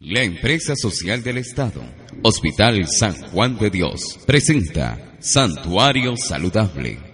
La empresa social del Estado, Hospital San Juan de Dios, presenta Santuario Saludable.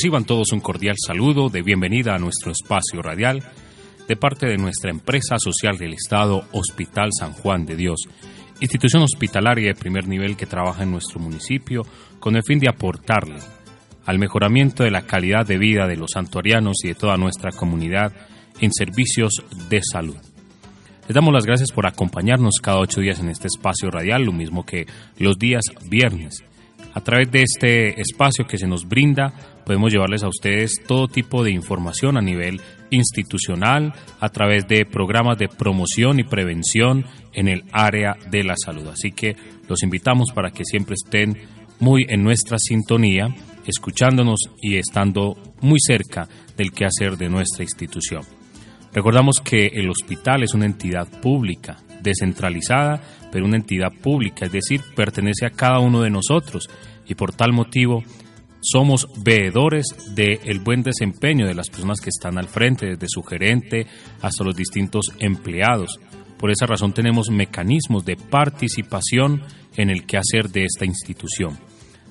Reciban todos un cordial saludo de bienvenida a nuestro espacio radial de parte de nuestra empresa social del Estado, Hospital San Juan de Dios, institución hospitalaria de primer nivel que trabaja en nuestro municipio con el fin de aportarle al mejoramiento de la calidad de vida de los santuarianos y de toda nuestra comunidad en servicios de salud. Les damos las gracias por acompañarnos cada ocho días en este espacio radial, lo mismo que los días viernes. A través de este espacio que se nos brinda, podemos llevarles a ustedes todo tipo de información a nivel institucional, a través de programas de promoción y prevención en el área de la salud. Así que los invitamos para que siempre estén muy en nuestra sintonía, escuchándonos y estando muy cerca del quehacer de nuestra institución. Recordamos que el hospital es una entidad pública, descentralizada, pero una entidad pública, es decir, pertenece a cada uno de nosotros y por tal motivo somos veedores del buen desempeño de las personas que están al frente, desde su gerente hasta los distintos empleados. Por esa razón tenemos mecanismos de participación en el quehacer de esta institución.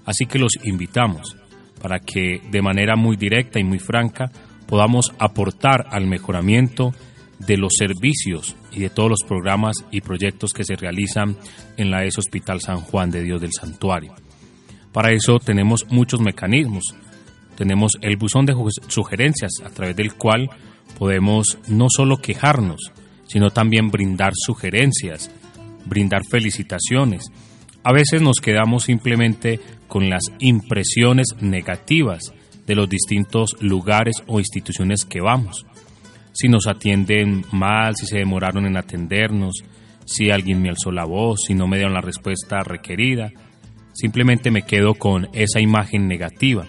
Así que los invitamos para que de manera muy directa y muy franca podamos aportar al mejoramiento de los servicios y de todos los programas y proyectos que se realizan en la ES Hospital San Juan de Dios del Santuario. Para eso tenemos muchos mecanismos. Tenemos el buzón de sugerencias a través del cual podemos no solo quejarnos, sino también brindar sugerencias, brindar felicitaciones. A veces nos quedamos simplemente con las impresiones negativas de los distintos lugares o instituciones que vamos. Si nos atienden mal, si se demoraron en atendernos, si alguien me alzó la voz, si no me dieron la respuesta requerida, simplemente me quedo con esa imagen negativa.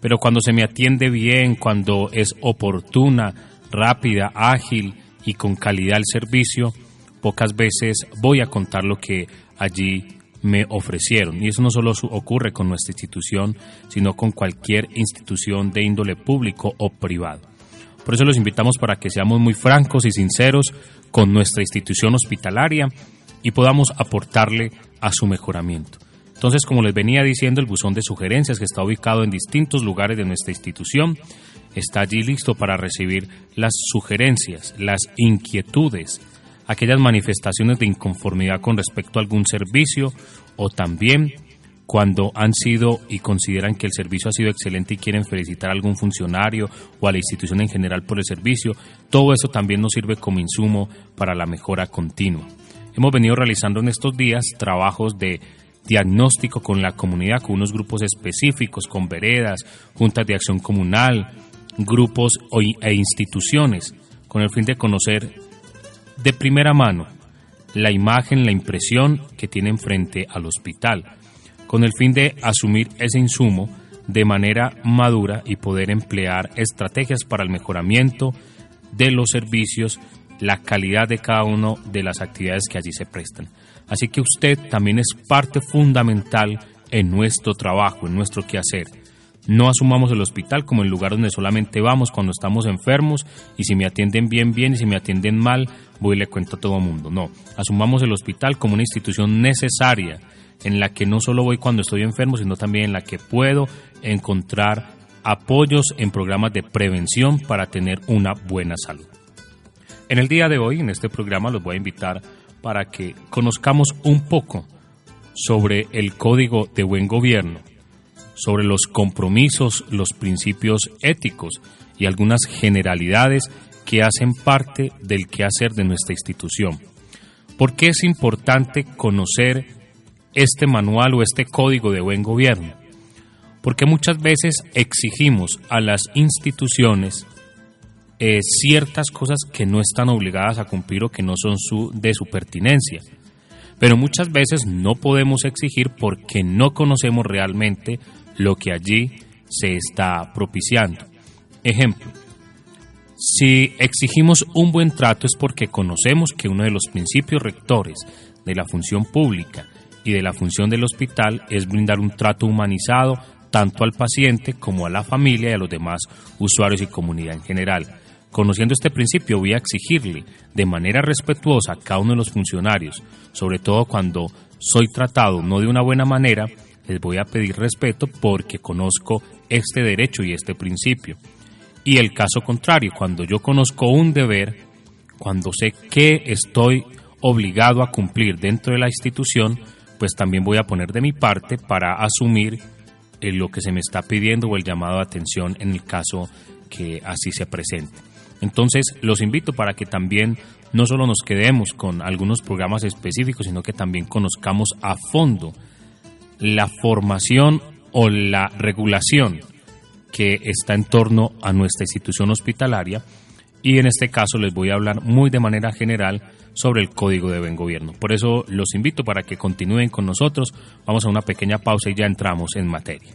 Pero cuando se me atiende bien, cuando es oportuna, rápida, ágil y con calidad el servicio, pocas veces voy a contar lo que allí me ofrecieron. Y eso no solo ocurre con nuestra institución, sino con cualquier institución de índole público o privado. Por eso los invitamos para que seamos muy francos y sinceros con nuestra institución hospitalaria y podamos aportarle a su mejoramiento. Entonces, como les venía diciendo, el buzón de sugerencias que está ubicado en distintos lugares de nuestra institución está allí listo para recibir las sugerencias, las inquietudes, aquellas manifestaciones de inconformidad con respecto a algún servicio o también cuando han sido y consideran que el servicio ha sido excelente y quieren felicitar a algún funcionario o a la institución en general por el servicio, todo eso también nos sirve como insumo para la mejora continua. Hemos venido realizando en estos días trabajos de diagnóstico con la comunidad, con unos grupos específicos, con veredas, juntas de acción comunal, grupos e instituciones, con el fin de conocer de primera mano la imagen, la impresión que tienen frente al hospital, con el fin de asumir ese insumo de manera madura y poder emplear estrategias para el mejoramiento de los servicios, la calidad de cada una de las actividades que allí se prestan. Así que usted también es parte fundamental en nuestro trabajo, en nuestro quehacer. No asumamos el hospital como el lugar donde solamente vamos cuando estamos enfermos y si me atienden bien, bien y si me atienden mal, voy y le cuento a todo el mundo. No, asumamos el hospital como una institución necesaria en la que no solo voy cuando estoy enfermo, sino también en la que puedo encontrar apoyos en programas de prevención para tener una buena salud. En el día de hoy, en este programa, los voy a invitar para que conozcamos un poco sobre el código de buen gobierno, sobre los compromisos, los principios éticos y algunas generalidades que hacen parte del quehacer de nuestra institución. ¿Por qué es importante conocer este manual o este código de buen gobierno? Porque muchas veces exigimos a las instituciones eh, ciertas cosas que no están obligadas a cumplir o que no son su, de su pertinencia. pero muchas veces no podemos exigir porque no conocemos realmente lo que allí se está propiciando. Ejemplo, si exigimos un buen trato es porque conocemos que uno de los principios rectores de la función pública y de la función del hospital es brindar un trato humanizado tanto al paciente como a la familia y a los demás usuarios y comunidad en general. Conociendo este principio voy a exigirle de manera respetuosa a cada uno de los funcionarios, sobre todo cuando soy tratado no de una buena manera, les voy a pedir respeto porque conozco este derecho y este principio. Y el caso contrario, cuando yo conozco un deber, cuando sé que estoy obligado a cumplir dentro de la institución, pues también voy a poner de mi parte para asumir eh, lo que se me está pidiendo o el llamado de atención en el caso que así se presente. Entonces, los invito para que también no solo nos quedemos con algunos programas específicos, sino que también conozcamos a fondo la formación o la regulación que está en torno a nuestra institución hospitalaria y en este caso les voy a hablar muy de manera general sobre el Código de Buen Gobierno. Por eso los invito para que continúen con nosotros. Vamos a una pequeña pausa y ya entramos en materia.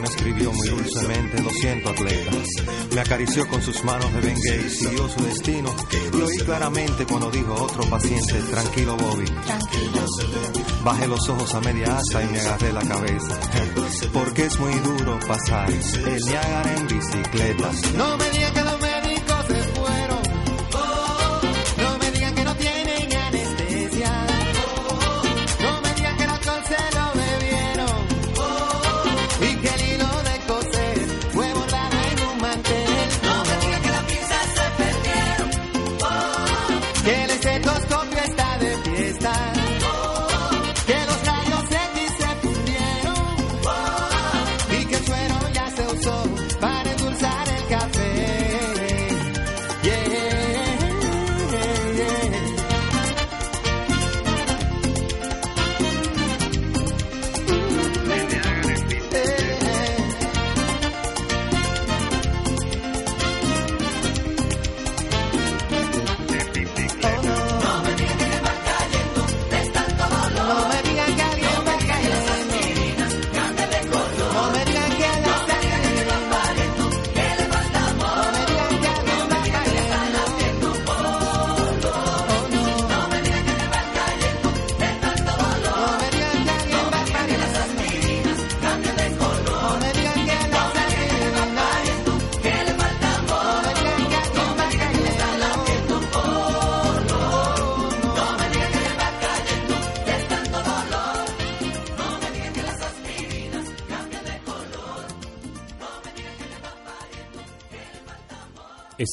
me escribió muy dulcemente, lo siento, atleta. Me acarició con sus manos de bengue y siguió su destino. Y oí claramente cuando dijo otro paciente, tranquilo, Bobby. Bajé los ojos a media asta y me agarré la cabeza. Porque es muy duro pasar el Niágara en bicicleta. No me digan que Que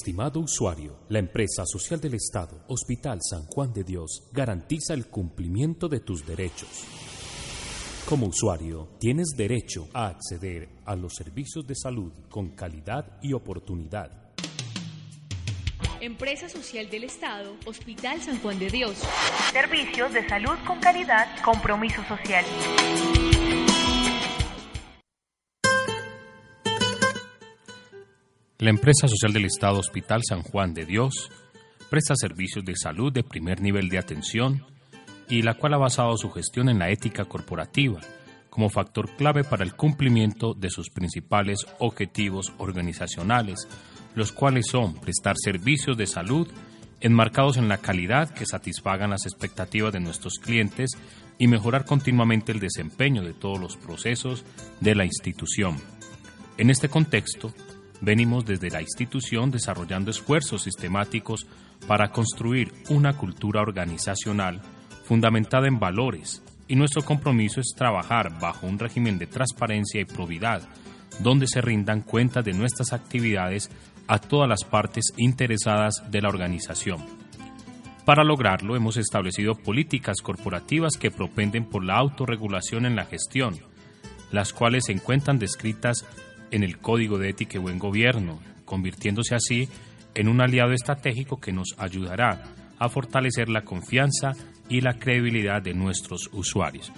Estimado usuario, la empresa social del Estado, Hospital San Juan de Dios, garantiza el cumplimiento de tus derechos. Como usuario, tienes derecho a acceder a los servicios de salud con calidad y oportunidad. Empresa Social del Estado, Hospital San Juan de Dios. Servicios de salud con calidad, compromiso social. La empresa social del Estado Hospital San Juan de Dios presta servicios de salud de primer nivel de atención y la cual ha basado su gestión en la ética corporativa como factor clave para el cumplimiento de sus principales objetivos organizacionales, los cuales son prestar servicios de salud enmarcados en la calidad que satisfagan las expectativas de nuestros clientes y mejorar continuamente el desempeño de todos los procesos de la institución. En este contexto, Venimos desde la institución desarrollando esfuerzos sistemáticos para construir una cultura organizacional fundamentada en valores y nuestro compromiso es trabajar bajo un régimen de transparencia y probidad donde se rindan cuentas de nuestras actividades a todas las partes interesadas de la organización. Para lograrlo hemos establecido políticas corporativas que propenden por la autorregulación en la gestión, las cuales se encuentran descritas en el Código de Ética y Buen Gobierno, convirtiéndose así en un aliado estratégico que nos ayudará a fortalecer la confianza y la credibilidad de nuestros usuarios.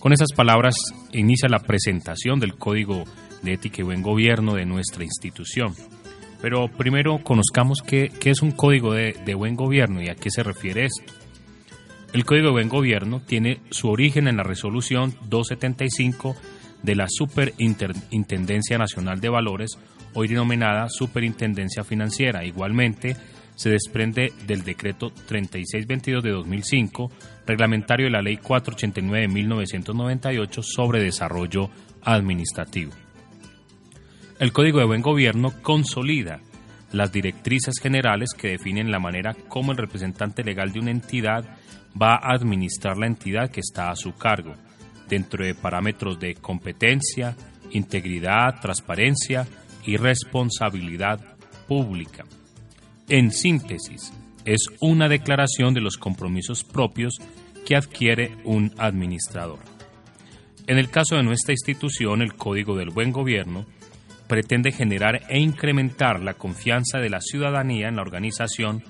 Con esas palabras inicia la presentación del Código de Ética y Buen Gobierno de nuestra institución. Pero primero conozcamos qué, es un Código de, de Buen Gobierno y a qué se refiere esto. El Código de Buen Gobierno tiene su origen en la resolución 275 de la Superintendencia Nacional de Valores, hoy denominada Superintendencia Financiera. Igualmente, se desprende del decreto 3622 de 2005, reglamentario de la Ley 489 de 1998 sobre desarrollo administrativo. El Código de Buen Gobierno consolida las directrices generales que definen la manera como el representante legal de una entidad va a administrar la entidad que está a su cargo dentro de parámetros de competencia, integridad, transparencia y responsabilidad pública. En síntesis, es una declaración de los compromisos propios que adquiere un administrador. En el caso de nuestra institución, el Código del Buen Gobierno pretende generar e incrementar la confianza de la ciudadanía en la organización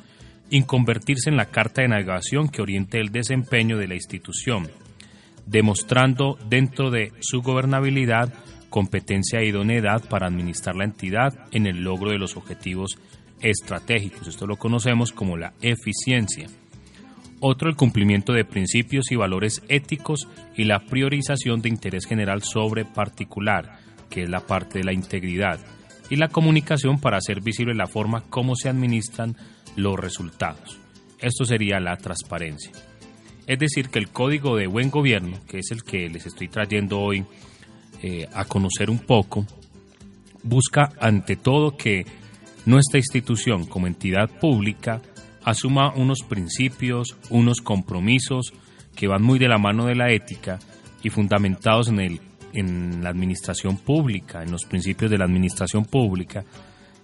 y convertirse en la carta de navegación que oriente el desempeño de la institución, demostrando dentro de su gobernabilidad competencia e idoneidad para administrar la entidad en el logro de los objetivos estratégicos. Esto lo conocemos como la eficiencia. Otro, el cumplimiento de principios y valores éticos y la priorización de interés general sobre particular, que es la parte de la integridad, y la comunicación para hacer visible la forma como se administran los resultados. Esto sería la transparencia. Es decir, que el código de buen gobierno, que es el que les estoy trayendo hoy eh, a conocer un poco, busca ante todo que nuestra institución como entidad pública asuma unos principios, unos compromisos que van muy de la mano de la ética y fundamentados en, el, en la administración pública, en los principios de la administración pública,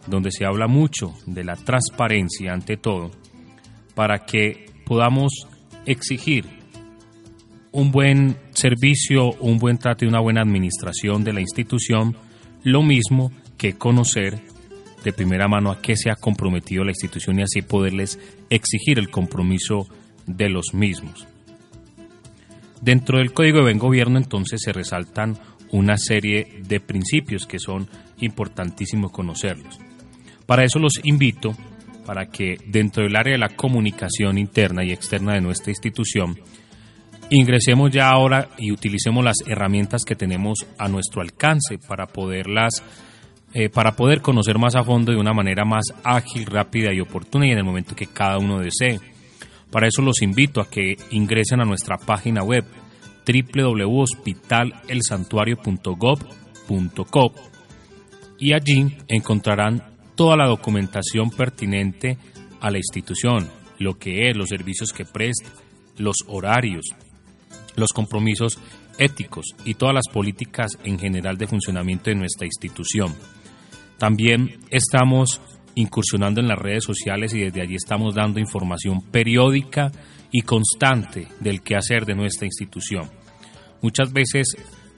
donde se habla mucho de la transparencia ante todo, para que podamos exigir un buen servicio, un buen trato y una buena administración de la institución, lo mismo que conocer de primera mano a qué se ha comprometido la institución y así poderles exigir el compromiso de los mismos. Dentro del Código de Buen Gobierno entonces se resaltan una serie de principios que son importantísimos conocerlos. Para eso los invito para que dentro del área de la comunicación interna y externa de nuestra institución ingresemos ya ahora y utilicemos las herramientas que tenemos a nuestro alcance para poderlas eh, para poder conocer más a fondo de una manera más ágil, rápida y oportuna y en el momento que cada uno desee. Para eso los invito a que ingresen a nuestra página web www.hospitalelsantuario.gov.co y allí encontrarán toda la documentación pertinente a la institución, lo que es, los servicios que presta, los horarios, los compromisos éticos y todas las políticas en general de funcionamiento de nuestra institución. También estamos incursionando en las redes sociales y desde allí estamos dando información periódica y constante del quehacer de nuestra institución. Muchas veces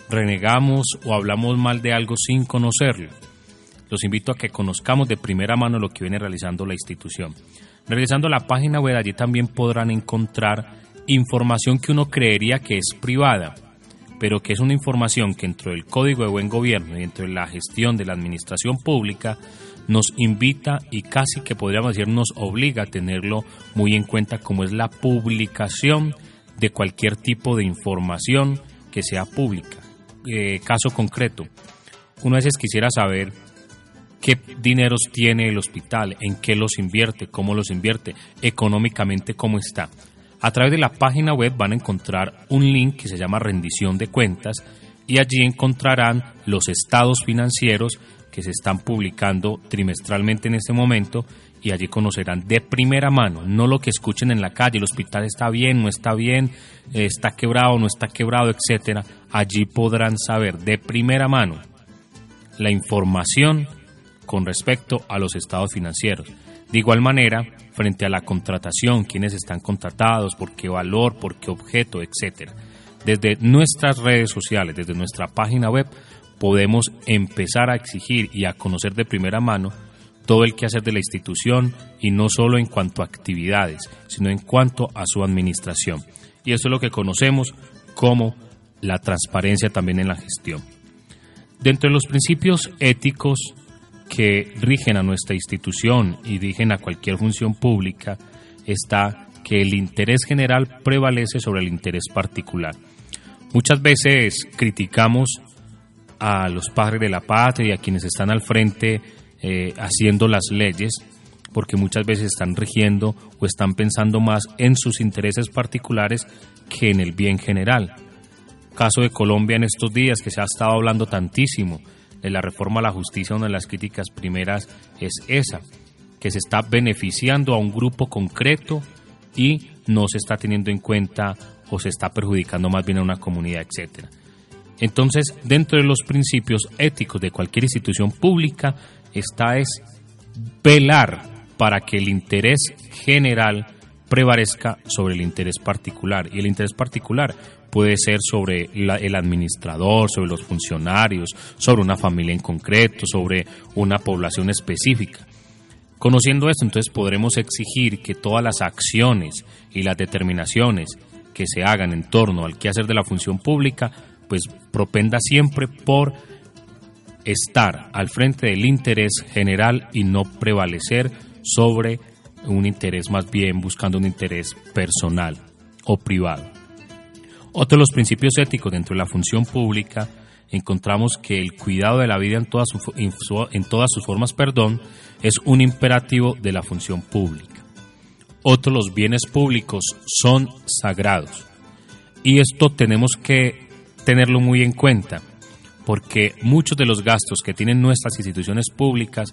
renegamos o hablamos mal de algo sin conocerlo. Los invito a que conozcamos de primera mano lo que viene realizando la institución. Realizando la página web, allí también podrán encontrar información que uno creería que es privada, pero que es una información que dentro del Código de Buen Gobierno y dentro de la gestión de la administración pública nos invita y casi que podríamos decir nos obliga a tenerlo muy en cuenta como es la publicación de cualquier tipo de información que sea pública. Eh, caso concreto, uno a veces quisiera saber qué dineros tiene el hospital, en qué los invierte, cómo los invierte, económicamente cómo está. A través de la página web van a encontrar un link que se llama rendición de cuentas y allí encontrarán los estados financieros que se están publicando trimestralmente en este momento y allí conocerán de primera mano, no lo que escuchen en la calle, el hospital está bien, no está bien, está quebrado, no está quebrado, etcétera. Allí podrán saber de primera mano la información con respecto a los estados financieros. De igual manera, frente a la contratación, quiénes están contratados, por qué valor, por qué objeto, etcétera. Desde nuestras redes sociales, desde nuestra página web, podemos empezar a exigir y a conocer de primera mano todo el quehacer de la institución y no solo en cuanto a actividades, sino en cuanto a su administración. Y eso es lo que conocemos como la transparencia también en la gestión. Dentro de los principios éticos que rigen a nuestra institución y rigen a cualquier función pública está que el interés general prevalece sobre el interés particular. Muchas veces criticamos a los padres de la patria y a quienes están al frente eh, haciendo las leyes, porque muchas veces están rigiendo o están pensando más en sus intereses particulares que en el bien general. Caso de Colombia en estos días que se ha estado hablando tantísimo de la reforma a la justicia, una de las críticas primeras es esa, que se está beneficiando a un grupo concreto y no se está teniendo en cuenta o se está perjudicando más bien a una comunidad, etcétera. Entonces, dentro de los principios éticos de cualquier institución pública está es velar para que el interés general prevalezca sobre el interés particular. Y el interés particular puede ser sobre el administrador, sobre los funcionarios, sobre una familia en concreto, sobre una población específica. Conociendo esto, entonces podremos exigir que todas las acciones y las determinaciones que se hagan en torno al quehacer de la función pública, pues propenda siempre por estar al frente del interés general y no prevalecer sobre un interés más bien buscando un interés personal o privado. Otro de los principios éticos dentro de la función pública encontramos que el cuidado de la vida en todas, sus formas perdón, es un imperativo de la función pública. Otro, los bienes públicos son sagrados. Y esto tenemos que tenerlo muy en cuenta porque muchos de los gastos que tienen nuestras instituciones públicas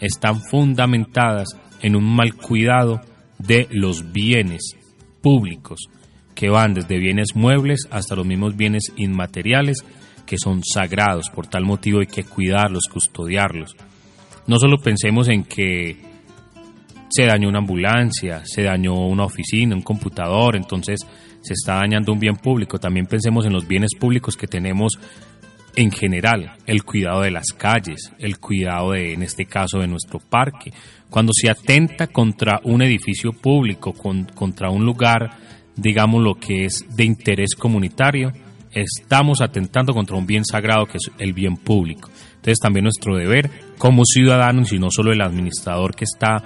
están fundamentadas en un mal cuidado de los bienes públicos, que van desde bienes muebles hasta los mismos bienes inmateriales, que son sagrados, por tal motivo hay que cuidarlos, custodiarlos. No solo pensemos en que se dañó una ambulancia, se dañó una oficina, un computador, entonces se está dañando un bien público, también pensemos en los bienes públicos que tenemos en general, el cuidado de las calles, el cuidado de, en este caso, de nuestro parque. Cuando se atenta contra un edificio público, contra un lugar, digamos lo que es de interés comunitario, estamos atentando contra un bien sagrado que es el bien público. Entonces también nuestro deber como ciudadanos y no solo el administrador que está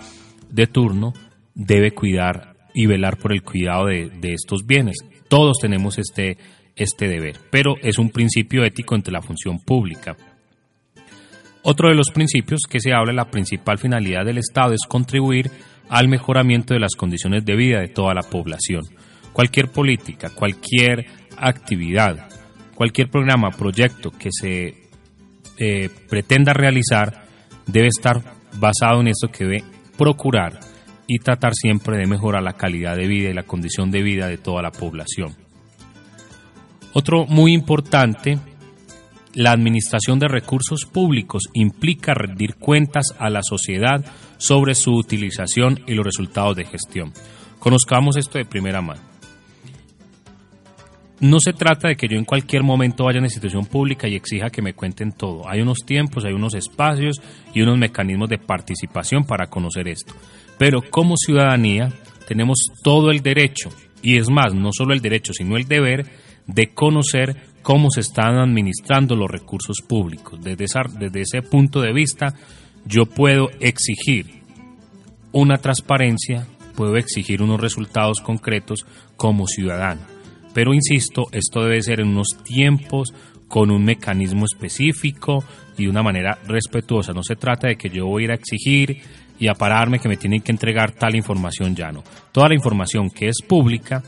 de turno debe cuidar y velar por el cuidado de, de estos bienes. Todos tenemos este este deber, pero es un principio ético entre la función pública. Otro de los principios que se habla, la principal finalidad del Estado es contribuir al mejoramiento de las condiciones de vida de toda la población. Cualquier política, cualquier actividad, cualquier programa, proyecto que se eh, pretenda realizar debe estar basado en esto que debe procurar y tratar siempre de mejorar la calidad de vida y la condición de vida de toda la población. Otro muy importante, la administración de recursos públicos implica rendir cuentas a la sociedad sobre su utilización y los resultados de gestión. Conozcamos esto de primera mano. No se trata de que yo en cualquier momento vaya a una institución pública y exija que me cuenten todo. Hay unos tiempos, hay unos espacios y unos mecanismos de participación para conocer esto. Pero como ciudadanía tenemos todo el derecho, y es más, no solo el derecho, sino el deber de conocer cómo se están administrando los recursos públicos. Desde, ese punto de vista, yo puedo exigir una transparencia, puedo exigir unos resultados concretos como ciudadano pero insisto, esto debe ser en unos tiempos, con un mecanismo específico y de una manera respetuosa. No se trata de que yo voy a ir a exigir y a pararme que me tienen que entregar tal información ya no. Toda la información que es pública,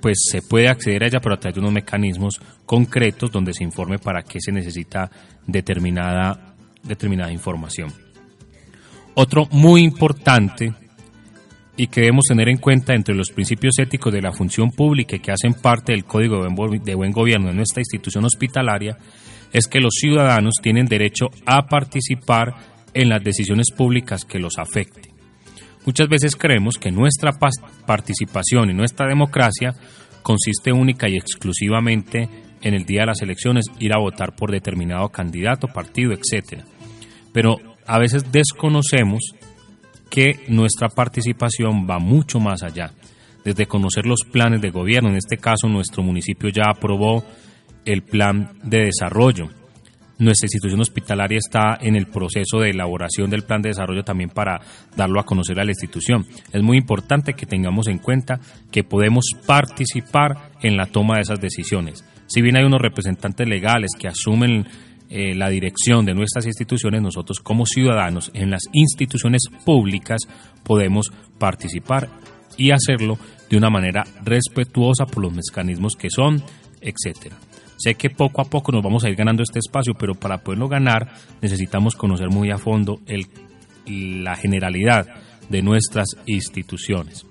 pues se puede acceder a ella, pero a través de unos mecanismos concretos donde se informe para qué se necesita determinada, determinada información. Otro muy importante y que debemos tener en cuenta entre los principios éticos de la función pública y que hacen parte del Código de Buen Gobierno de nuestra institución hospitalaria es que los ciudadanos tienen derecho a participar en las decisiones públicas que los afecten. Muchas veces creemos que nuestra participación y nuestra democracia consiste única y exclusivamente en el día de las elecciones ir a votar por determinado candidato, partido, etc. Pero a veces desconocemos que nuestra participación va mucho más allá. Desde conocer los planes de gobierno, en este caso nuestro municipio ya aprobó el plan de desarrollo. Nuestra institución hospitalaria está en el proceso de elaboración del plan de desarrollo también para darlo a conocer a la institución. Es muy importante que tengamos en cuenta que podemos participar en la toma de esas decisiones. Si bien hay unos representantes legales que asumen eh, la dirección de nuestras instituciones, nosotros como ciudadanos en las instituciones públicas podemos participar y hacerlo de una manera respetuosa por los mecanismos que son, etcétera. Sé que poco a poco nos vamos a ir ganando este espacio, pero para poderlo ganar necesitamos conocer muy a fondo el, la generalidad de nuestras instituciones.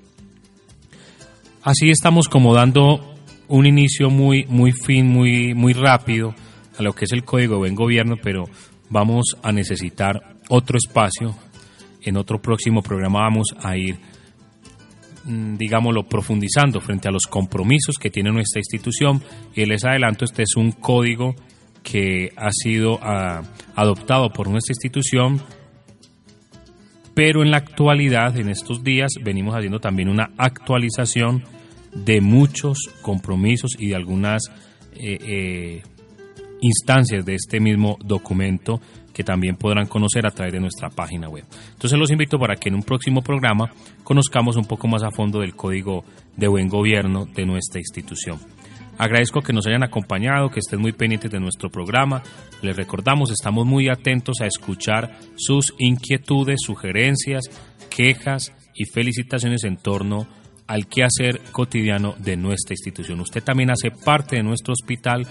Así estamos como dando un inicio muy, muy fin, muy, muy rápido a lo que es el Código de Buen Gobierno, pero vamos a necesitar otro espacio. En otro próximo programa vamos a ir, digámoslo, profundizando frente a los compromisos que tiene nuestra institución. Y les adelanto, este es un código que ha sido ah, adoptado por nuestra institución, pero en la actualidad, en estos días, venimos haciendo también una actualización de muchos compromisos y de algunas eh, eh, instancias de este mismo documento que también podrán conocer a través de nuestra página web. Entonces los invito para que en un próximo programa conozcamos un poco más a fondo del código de buen gobierno de nuestra institución. Agradezco que nos hayan acompañado, que estén muy pendientes de nuestro programa. Les recordamos, estamos muy atentos a escuchar sus inquietudes, sugerencias, quejas y felicitaciones en torno al quehacer cotidiano de nuestra institución. Usted también hace parte de nuestro hospital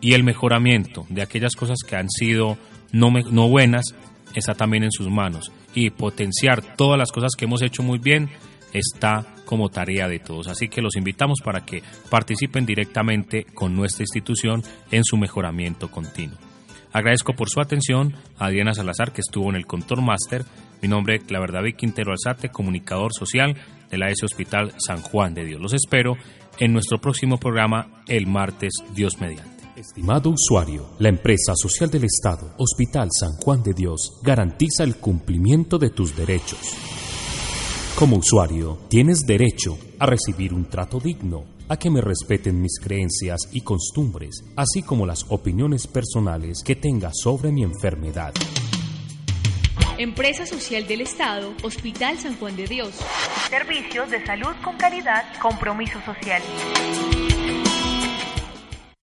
y el mejoramiento de aquellas cosas que han sido no, no buenas está también en sus manos y potenciar todas las cosas que hemos hecho muy bien está como tarea de todos. Así que los invitamos para que participen directamente con nuestra institución en su mejoramiento continuo. Agradezco por su atención a Diana Salazar que estuvo en el Contor Master. Mi nombre es La Verdad Quintero Alzate, comunicador social de la S Hospital San Juan de Dios. Los espero en nuestro próximo programa el martes Dios mediante. Estimado usuario, la empresa social del Estado, Hospital San Juan de Dios, garantiza el cumplimiento de tus derechos. Como usuario, tienes derecho a recibir un trato digno, a que me respeten mis creencias y costumbres, así como las opiniones personales que tenga sobre mi enfermedad. Empresa Social del Estado, Hospital San Juan de Dios. Servicios de salud con calidad, compromiso social.